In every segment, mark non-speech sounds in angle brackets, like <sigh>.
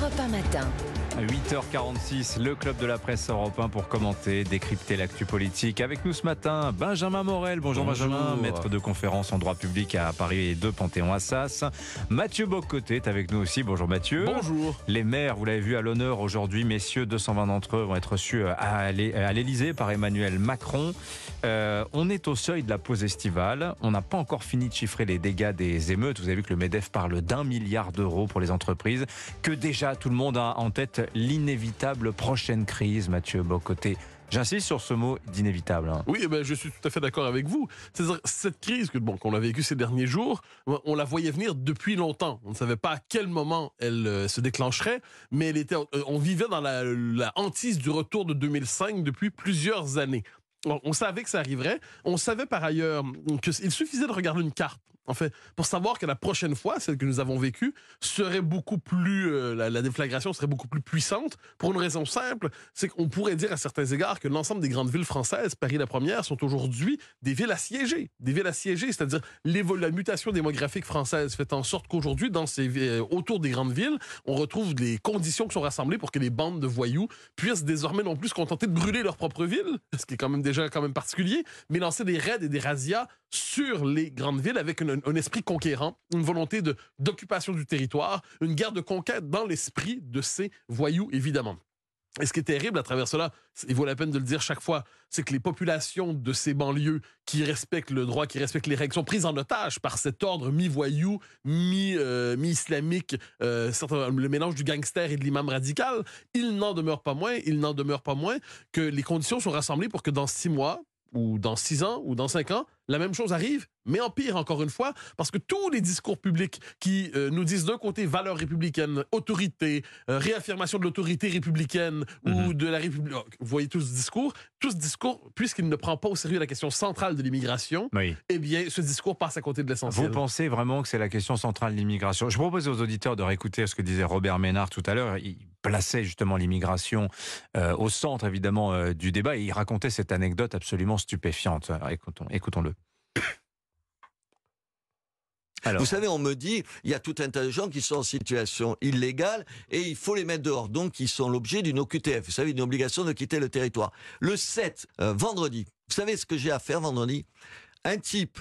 Europe 1 matin. 8h46, le club de la presse européen pour commenter, décrypter l'actu politique. Avec nous ce matin, Benjamin Morel. Bonjour, Benjamin, maître de conférence en droit public à Paris et de Panthéon-Assas. Mathieu Boccoté est avec nous aussi. Bonjour Mathieu. Bonjour. Les maires, vous l'avez vu à l'honneur aujourd'hui, messieurs, 220 d'entre eux vont être reçus à l'Elysée par Emmanuel Macron. Euh, on est au seuil de la pause estivale. On n'a pas encore fini de chiffrer les dégâts des émeutes. Vous avez vu que le MEDEF parle d'un milliard d'euros pour les entreprises. Que déjà tout le monde a en tête l'inévitable prochaine crise, Mathieu Bocoté. J'insiste sur ce mot d'inévitable. Hein. Oui, eh ben, je suis tout à fait d'accord avec vous. cette crise que bon, qu'on a vécue ces derniers jours, on la voyait venir depuis longtemps. On ne savait pas à quel moment elle euh, se déclencherait, mais elle était, euh, on vivait dans la, la hantise du retour de 2005 depuis plusieurs années. On savait que ça arriverait. On savait par ailleurs qu'il suffisait de regarder une carte, en fait, pour savoir que la prochaine fois, celle que nous avons vécue, serait beaucoup plus, euh, la, déflagration serait beaucoup plus puissante. Pour une raison simple, c'est qu'on pourrait dire à certains égards que l'ensemble des grandes villes françaises, Paris la première, sont aujourd'hui des villes assiégées, des villes assiégées, c'est-à-dire la mutation démographique française fait en sorte qu'aujourd'hui, euh, autour des grandes villes, on retrouve des conditions qui sont rassemblées pour que les bandes de voyous puissent désormais non plus se contenter de brûler leur propre ville, ce qui est quand même déjà quand même particulier, mais lancer des raids et des razzias sur les grandes villes avec un, esprit conquérant, une volonté d'occupation du territoire, une guerre de conquête dans l'esprit de ces voyous, évidemment. Et ce qui est terrible à travers cela, il vaut la peine de le dire chaque fois, c'est que les populations de ces banlieues qui respectent le droit, qui respectent les règles, sont prises en otage par cet ordre mi-voyou, mi-islamique, euh, le mélange du gangster et de l'imam radical. Il n'en demeure pas moins, il n'en demeure pas moins que les conditions sont rassemblées pour que dans six mois, ou dans six ans, ou dans cinq ans, la même chose arrive, mais en pire encore une fois, parce que tous les discours publics qui euh, nous disent d'un côté valeurs républicaines, autorité, euh, réaffirmation de l'autorité républicaine ou mhm. de la République, vous voyez tout ce discours, tout ce discours, puisqu'il ne prend pas au sérieux la question centrale de l'immigration, eh bien, ce discours passe à côté de l'essentiel. Vous pensez vraiment que c'est la question centrale de l'immigration? Je propose aux auditeurs de réécouter ce que disait Robert Ménard tout à l'heure. Il plaçait justement l'immigration euh, au centre, évidemment, du débat et il racontait cette anecdote absolument stupéfiante. Écoutons-le. Vous savez, on me dit, il y a tout un tas de gens qui sont en situation illégale et il faut les mettre dehors. Donc, ils sont l'objet d'une OQTF. Vous savez, une obligation de quitter le territoire. Le 7, euh, vendredi, vous savez ce que j'ai à faire vendredi? Un type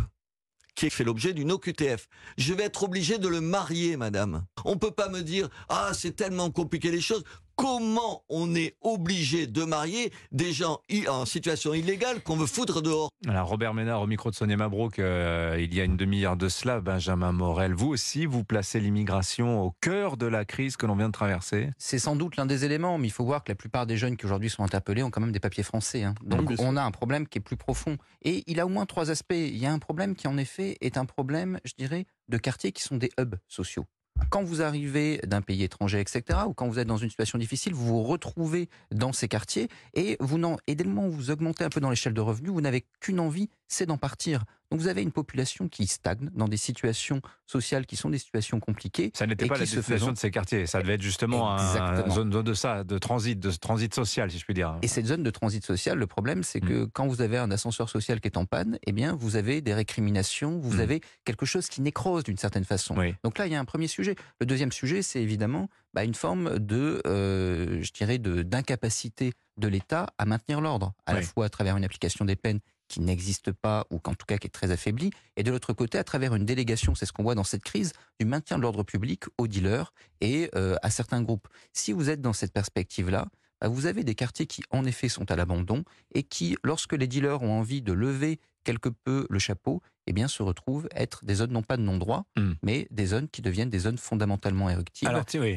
qui fait l'objet d'une OQTF. Je vais être obligé de le marier, madame. On peut pas me dire, ah, c'est tellement compliqué les choses comment on est obligé de marier des gens en situation illégale qu'on veut foutre dehors. Alors Robert Ménard au micro de Sonia Mabrouk, euh, il y a une demi-heure de cela, Benjamin Morel, vous aussi, vous placez l'immigration au cœur de la crise que l'on vient de traverser C'est sans doute l'un des éléments, mais il faut voir que la plupart des jeunes qui aujourd'hui sont interpellés ont quand même des papiers français. Hein. Donc on a un problème qui est plus profond. Et il a au moins trois aspects. Il y a un problème qui en effet est un problème, je dirais, de quartiers qui sont des hubs sociaux quand vous arrivez d'un pays étranger, etc., ou quand vous êtes dans une situation difficile, vous vous retrouvez dans ces quartiers et vous n'en, et dès le moment où vous augmentez un peu dans l'échelle de revenus, vous n'avez qu'une envie, c'est d'en partir. Donc vous avez une population qui stagne dans des situations sociales qui sont des situations compliquées. Ça n'était pas la situation de ces quartiers, ça devait être justement une zone de ça, de transit, de transit social, si je puis dire. Et cette zone de transit social, le problème, c'est que hmm. quand vous avez un ascenseur social qui est en panne, eh bien, vous avez des récriminations, vous hmm. avez quelque chose qui nécrose d'une certaine façon. Donc là, il y a un premier sujet. Le deuxième sujet, c'est évidemment bah, une forme de, euh, je dirais, de d'incapacité de l'État à maintenir l'ordre, à la fois à travers une application des peines qui n'existe pas ou qu'en tout cas qui est très affaibli, et de l'autre côté à travers une délégation, c'est ce qu'on voit dans cette crise, du maintien de l'ordre public aux dealers et euh, à certains groupes. Si vous êtes dans cette perspective-là, bah, vous avez des quartiers qui en effet sont à l'abandon et qui, lorsque les dealers ont envie de lever quelque peu le chapeau, eh bien, se retrouvent être des zones non pas de non-droit, hmm. mais des zones qui deviennent des zones fondamentalement éruptives.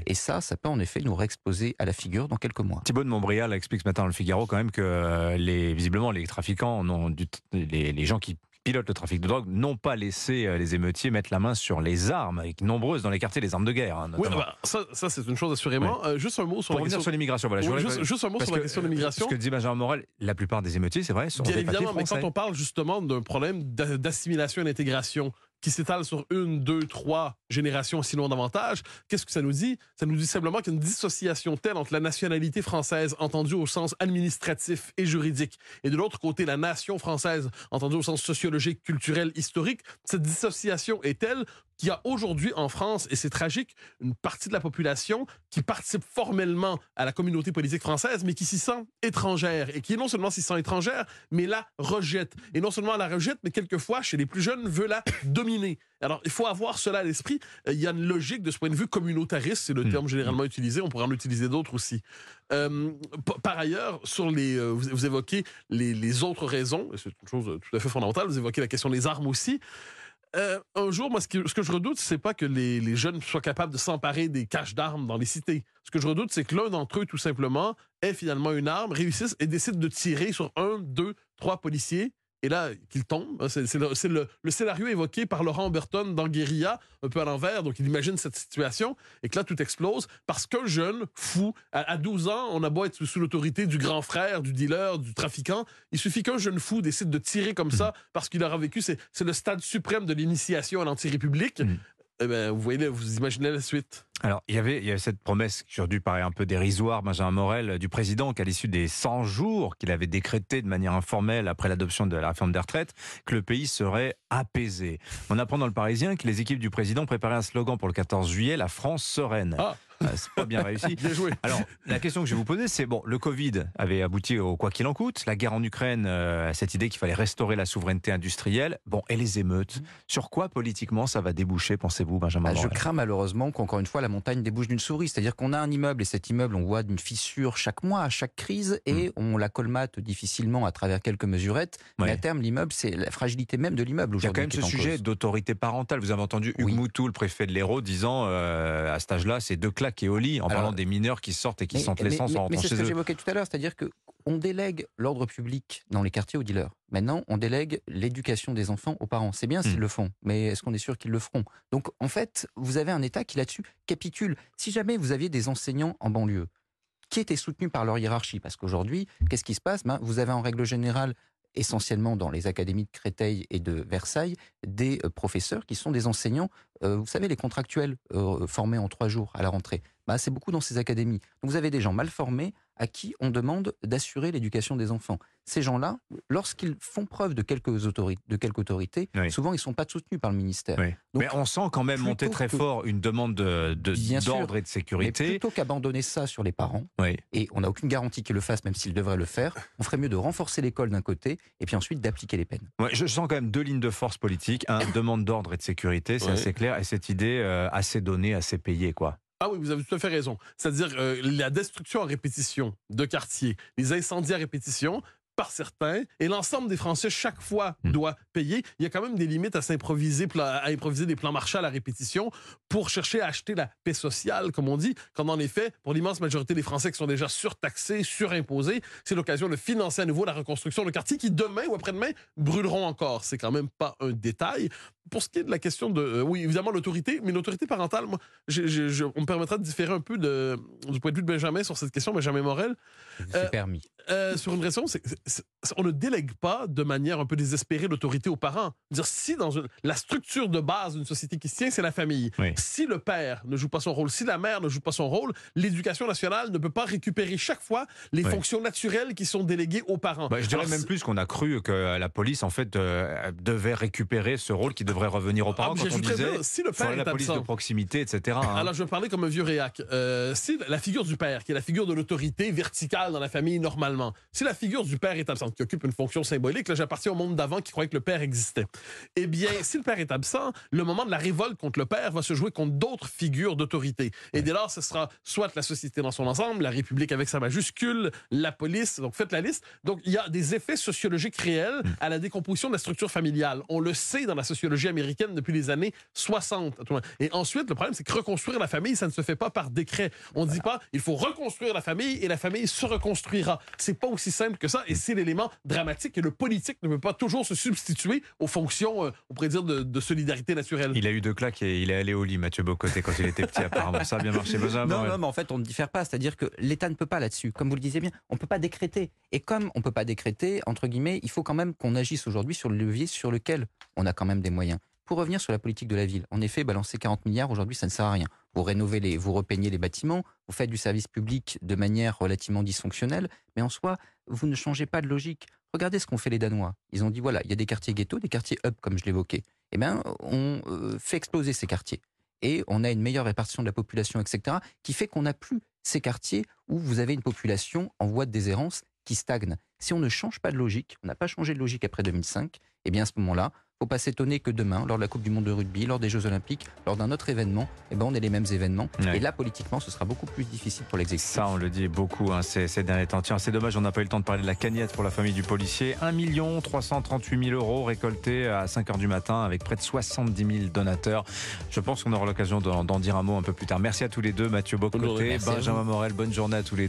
Et ça, ça peut en effet nous réexposer à la figure dans quelques mois. Thibaut de Montbrial explique ce matin dans le Figaro quand même que euh, les, visiblement les trafiquants, non, du, les, les gens qui pilotent le trafic de drogue n'ont pas laissé euh, les émeutiers mettre la main sur les armes, et nombreuses dans les quartiers les armes de guerre. Hein, oui, bah, ça, ça c'est une chose assurément. Euh, juste un mot sur Pour la question sur l'immigration. Voilà, juste, un mot sur la question de l'immigration. Ce que dit Benjamin Morel, la plupart des émeutiers, c'est vrai, sont Bien évidemment, mais quand on parle justement d'un problème d'assimilation et d'intégration, qui s'étale sur une, deux, trois générations, sinon davantage, qu'est-ce que ça nous dit? Ça nous dit simplement qu'il y a une dissociation telle entre la nationalité française entendue au sens administratif et juridique, et de l'autre côté, la nation française entendue au sens sociologique, culturel, historique. Cette dissociation est telle qu'il y a aujourd'hui en France, et c'est tragique, une partie de la population qui participe formellement à la communauté politique française, mais qui s'y sent étrangère, et qui non seulement s'y sent étrangère, mais la rejette. Et non seulement la rejette, mais quelquefois, chez les plus jeunes, veut la dominer. Alors, il faut avoir cela à l'esprit. Euh, il y a une logique de ce point de vue communautariste, c'est le hmm. terme généralement utilisé, on pourrait en utiliser d'autres aussi. Euh, par ailleurs, sur les, euh, vous, évoquez les, les autres raisons, c'est une chose tout à fait fondamentale, vous évoquez la question des armes aussi. Euh, un jour, moi, ce que, je redoute, c'est pas que les, les, jeunes soient capables de s'emparer des caches d'armes dans les cités. Ce que je redoute, c'est que l'un d'entre eux, tout simplement, ait finalement une arme, réussisse et décide de tirer sur un, deux, trois policiers et là, qu'il tombe. Hein, c'est le, scénario évoqué par Laurent Burton dans Guérilla, un peu à l'envers. Donc, il imagine cette situation et que là, tout explose parce qu'un jeune fou, à, 12 ans, on a beau être sous l'autorité du grand frère, du dealer, du trafiquant. Il suffit qu'un jeune fou décide de tirer comme ça parce qu'il aura vécu. C'est le stade suprême de l'initiation à l'anti-république. Mm. Eh ben, vous voyez, vous imaginez la suite. Alors, il y avait, il y avait cette promesse qui aurait dû paraître un peu dérisoire, Benjamin Morel, du président, qu'à l'issue des 100 jours qu'il avait décrété de manière informelle après l'adoption de la réforme des retraites, que le pays serait apaisé. On apprend dans le Parisien que les équipes du président préparaient un slogan pour le 14 juillet, la France sereine. Ah. Ah, c'est pas bien réussi. <laughs> bien joué. Alors, la question que je vais vous poser, c'est bon, le Covid avait abouti au quoi qu'il en coûte, la guerre en Ukraine, euh, cette idée qu'il fallait restaurer la souveraineté industrielle. Bon, et les émeutes. Sur quoi politiquement ça va déboucher, pensez-vous, Benjamin bah, Je crains malheureusement qu'encore une fois la montagne débouche d'une souris. C'est-à-dire qu'on a un immeuble et cet immeuble, on voit d'une fissure chaque mois, à chaque crise, et hmm. on la colmate difficilement à travers quelques mesurettes. Mais à terme, l'immeuble, c'est la fragilité même de l'immeuble aujourd'hui. Il y a quand même ce sujet d'autorité parentale. Vous avez entendu Hugues Moutou, le préfet de l'Hérault, disant euh, à cet âge-là, c'est deux claques et au lit, en parlant des mineurs qui sortent et qui sentent l'essence en rentrant chez eux. C'est ce que j'évoquais tout à l'heure, c'est-à-dire que on délègue l'ordre public dans les quartiers aux dealers. Maintenant, on délègue l'éducation des enfants aux parents. C'est bien s'ils hmm. le font, mais est-ce qu'on est sûr qu'ils le feront? Donc, en fait, vous avez un État qui là-dessus capitule. Si jamais vous aviez des enseignants en banlieue qui étaient soutenus par leur hiérarchie, parce qu'aujourd'hui, qu'est-ce qui se passe? Ben, Vous avez en règle générale essentiellement dans les académies de Créteil et de Versailles, des euh, professeurs qui sont des enseignants, euh, vous savez, les contractuels euh, formés en trois jours à la rentrée. Bah, c'est beaucoup dans ces académies. Donc vous avez des gens mal formés à qui on demande d'assurer l'éducation des enfants. Ces gens-là, lorsqu'ils font preuve de quelques autorités, de quelque autorité, souvent ils ne sont pas soutenus par le ministère. mais on sent quand même monter très fort une demande d'ordre de, et de sécurité. Mais plutôt qu'abandonner ça sur les parents, et on n'a aucune garantie qu'ils le fassent, même s'ils devraient le faire, on ferait mieux de renforcer l'école d'un côté et puis ensuite d'appliquer les peines. je sens quand même deux lignes de force politique. Un, demande d'ordre et de sécurité, c'est assez clair, et cette idée euh, assez donnée, assez payée, quoi. Ah oui, vous avez tout à fait raison. C'est-à-dire euh, la destruction à répétition de quartiers, les incendies à répétition, par certains, et l'ensemble des Français, chaque fois, hmm. doit payer. Il y a quand même des limites à s'improviser, à improviser des plans Marshall à répétition pour chercher à acheter la paix sociale, comme on dit, quand en effet, pour l'immense majorité des Français qui sont déjà surtaxés, surimposés, c'est l'occasion de financer à nouveau la reconstruction de quartiers qui, demain ou après-demain, brûleront encore. C'est quand même pas un détail. Pour ce qui est de la question de, euh, oui, évidemment, l'autorité, mais l'autorité parentale, moi, on me permettra de différer un peu de, du point de vue de Benjamin sur cette question, Benjamin Morel. C'est euh, permis. Euh, sur une raison, c'est on ne délègue pas de manière un peu désespérée l'autorité aux parents. Dire si dans la structure de base d'une société qui se tient, c'est la famille. Si le père ne joue pas son rôle, si la mère ne joue pas son rôle, l'éducation nationale ne peut pas récupérer chaque fois les fonctions naturelles qui sont déléguées aux parents. Bah, je dirais même plus qu'on a cru que la police en fait devait récupérer ce rôle qui devrait revenir parents ah, quand on disait si le père est la police de proximité, etc. Hein. Alors je vais parler comme un vieux réac. Euh, si la figure du père, qui est la figure de l'autorité verticale dans la famille normalement, si la figure du père est absente, qui occupe une fonction symbolique. Là, j'appartiens au monde d'avant qui croyait que le père existait. Eh bien, si le père est absent, le moment de la révolte contre le père va se jouer contre d'autres figures d'autorité. Et dès lors, ce sera soit la société dans son ensemble, la République avec sa majuscule, la police. Donc, faites la liste. Donc, il y a des effets sociologiques réels à la décomposition de la structure familiale. On le sait dans la sociologie américaine depuis les années 60. Et ensuite, le problème, c'est que reconstruire la famille, ça ne se fait pas par décret. On ne dit pas, il faut reconstruire la famille et la famille se reconstruira. C'est pas aussi simple que ça. Et c'est l'élément dramatique et le politique ne peut pas toujours se substituer aux fonctions, euh, on pourrait dire, de, solidarité naturelle. Il a eu deux claques et il est allé au lit, Mathieu Bocoté, quand il était petit, apparemment. Ça a bien marché, Non, non, mais en fait, on ne diffère pas. C'est-à-dire que l'État ne peut pas là-dessus. Comme vous le disiez bien, on ne peut pas décréter. Et comme on ne peut pas décréter, entre guillemets, il faut quand même qu'on agisse aujourd'hui sur le levier sur lequel on a quand même des moyens. Pour revenir sur la politique de la ville, en effet, balancer 40 milliards aujourd'hui, ça ne sert à rien. Vous rénovez les, vous repeignez les bâtiments, vous faites du service public de manière relativement dysfonctionnelle, mais en soi, vous ne changez pas de logique. Regardez ce qu'ont fait les Danois. Ils ont dit voilà, il y a des quartiers ghettos, des quartiers up, comme je l'évoquais. eh bien, on euh, fait exploser ces quartiers. Et on a une meilleure répartition de la population, etc., qui fait qu'on n'a plus ces quartiers où vous avez une population en voie de déshérence qui stagne. Si on ne change pas de logique, on n'a pas changé de logique après 2005, eh bien à ce moment-là, faut pas s'étonner que demain, lors de la Coupe du Monde de rugby, lors des Jeux Olympiques, lors d'un autre événement, eh ben, on ait les mêmes événements. Et là, politiquement, ce sera beaucoup plus difficile pour l'exécutif. Ça, on le dit beaucoup hein, ces, ces, derniers temps. Tiens, c'est dommage, on n'a pas eu le temps de parler de la cagnotte pour la famille du policier. 1 338 000 euros récoltés à 5 heures du matin avec près de 70 000 donateurs. Je pense qu'on aura l'occasion d'en dire un mot un peu plus tard. Merci à tous les deux, Mathieu Bocoté, Benjamin Morel. Bonne journée à tous les deux.